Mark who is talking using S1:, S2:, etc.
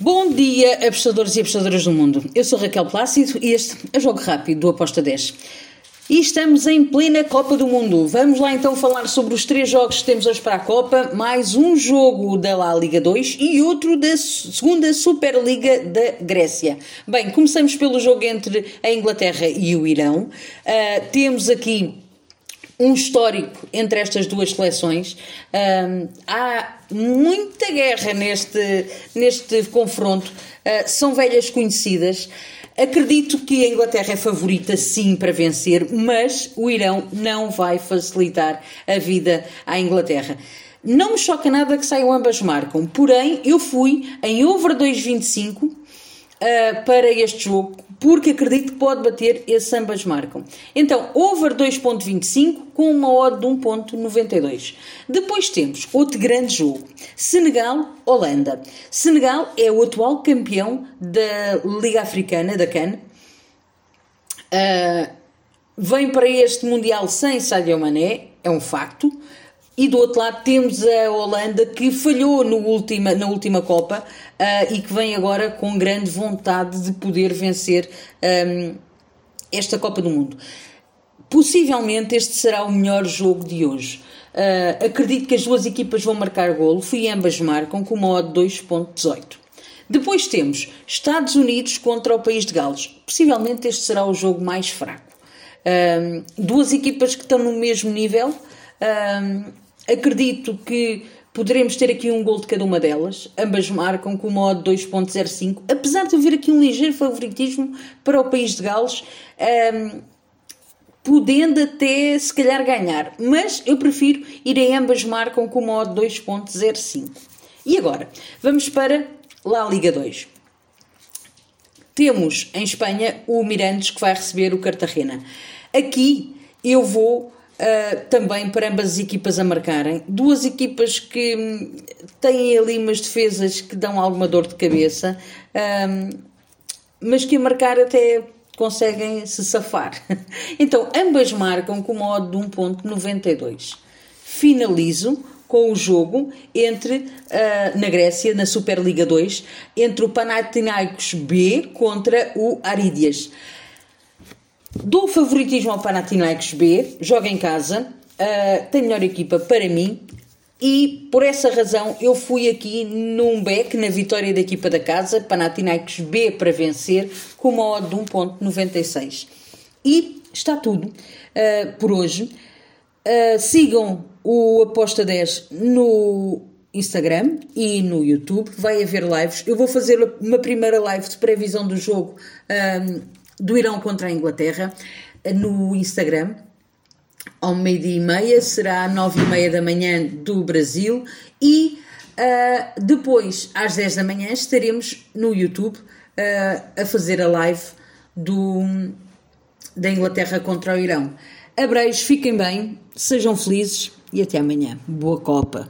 S1: Bom dia, apostadores e apostadoras do mundo. Eu sou Raquel Plácido e este é o Jogo Rápido do Aposta 10. E estamos em plena Copa do Mundo. Vamos lá então falar sobre os três jogos que temos hoje para a Copa, mais um jogo da La Liga 2 e outro da segunda Superliga da Grécia. Bem, começamos pelo jogo entre a Inglaterra e o Irão. Uh, temos aqui um histórico entre estas duas seleções. Um, há muita guerra neste, neste confronto, uh, são velhas conhecidas. Acredito que a Inglaterra é favorita sim para vencer, mas o Irão não vai facilitar a vida à Inglaterra. Não me choca nada que saiam ambas marcam, porém eu fui em over 2,25 uh, para este jogo porque acredito que pode bater esse ambas marcam. Então, over 2.25 com uma odd de 1.92. Depois temos outro grande jogo, Senegal-Holanda. Senegal é o atual campeão da Liga Africana, da CAN. Uh, vem para este Mundial sem Sadio Mané, é um facto. E do outro lado temos a Holanda que falhou no última, na última Copa uh, e que vem agora com grande vontade de poder vencer um, esta Copa do Mundo. Possivelmente este será o melhor jogo de hoje. Uh, acredito que as duas equipas vão marcar golo, fui ambas marcam com uma odd 2.18. Depois temos Estados Unidos contra o país de Gales. Possivelmente este será o jogo mais fraco. Um, duas equipas que estão no mesmo nível. Um, Acredito que poderemos ter aqui um gol de cada uma delas. Ambas marcam com o modo 2.05. Apesar de haver aqui um ligeiro favoritismo para o país de Gales, um, podendo até se calhar ganhar. Mas eu prefiro ir a ambas marcam com o modo 2.05. E agora, vamos para La Liga 2. Temos em Espanha o Mirandes que vai receber o Cartagena. Aqui eu vou Uh, também para ambas as equipas a marcarem. Duas equipas que hum, têm ali umas defesas que dão alguma dor de cabeça, um, mas que a marcar até conseguem se safar. Então, ambas marcam com modo de 1.92. Finalizo com o jogo entre, uh, na Grécia, na Superliga 2, entre o Panathinaikos B contra o Aridias. Dou favoritismo ao Panathinaikos B, joga em casa, uh, tem melhor equipa para mim e por essa razão eu fui aqui num back na vitória da equipa da casa, Panathinaikos B para vencer, com uma odd de 1.96. E está tudo uh, por hoje. Uh, sigam o Aposta 10 no Instagram e no YouTube. Vai haver lives. Eu vou fazer uma primeira live de previsão do jogo do Irão contra a Inglaterra no Instagram. Ao meio-dia e meia, será às nove e meia da manhã do Brasil e uh, depois, às dez da manhã, estaremos no YouTube uh, a fazer a live do, da Inglaterra contra o Irão. Abreios, fiquem bem, sejam felizes e até amanhã. Boa Copa!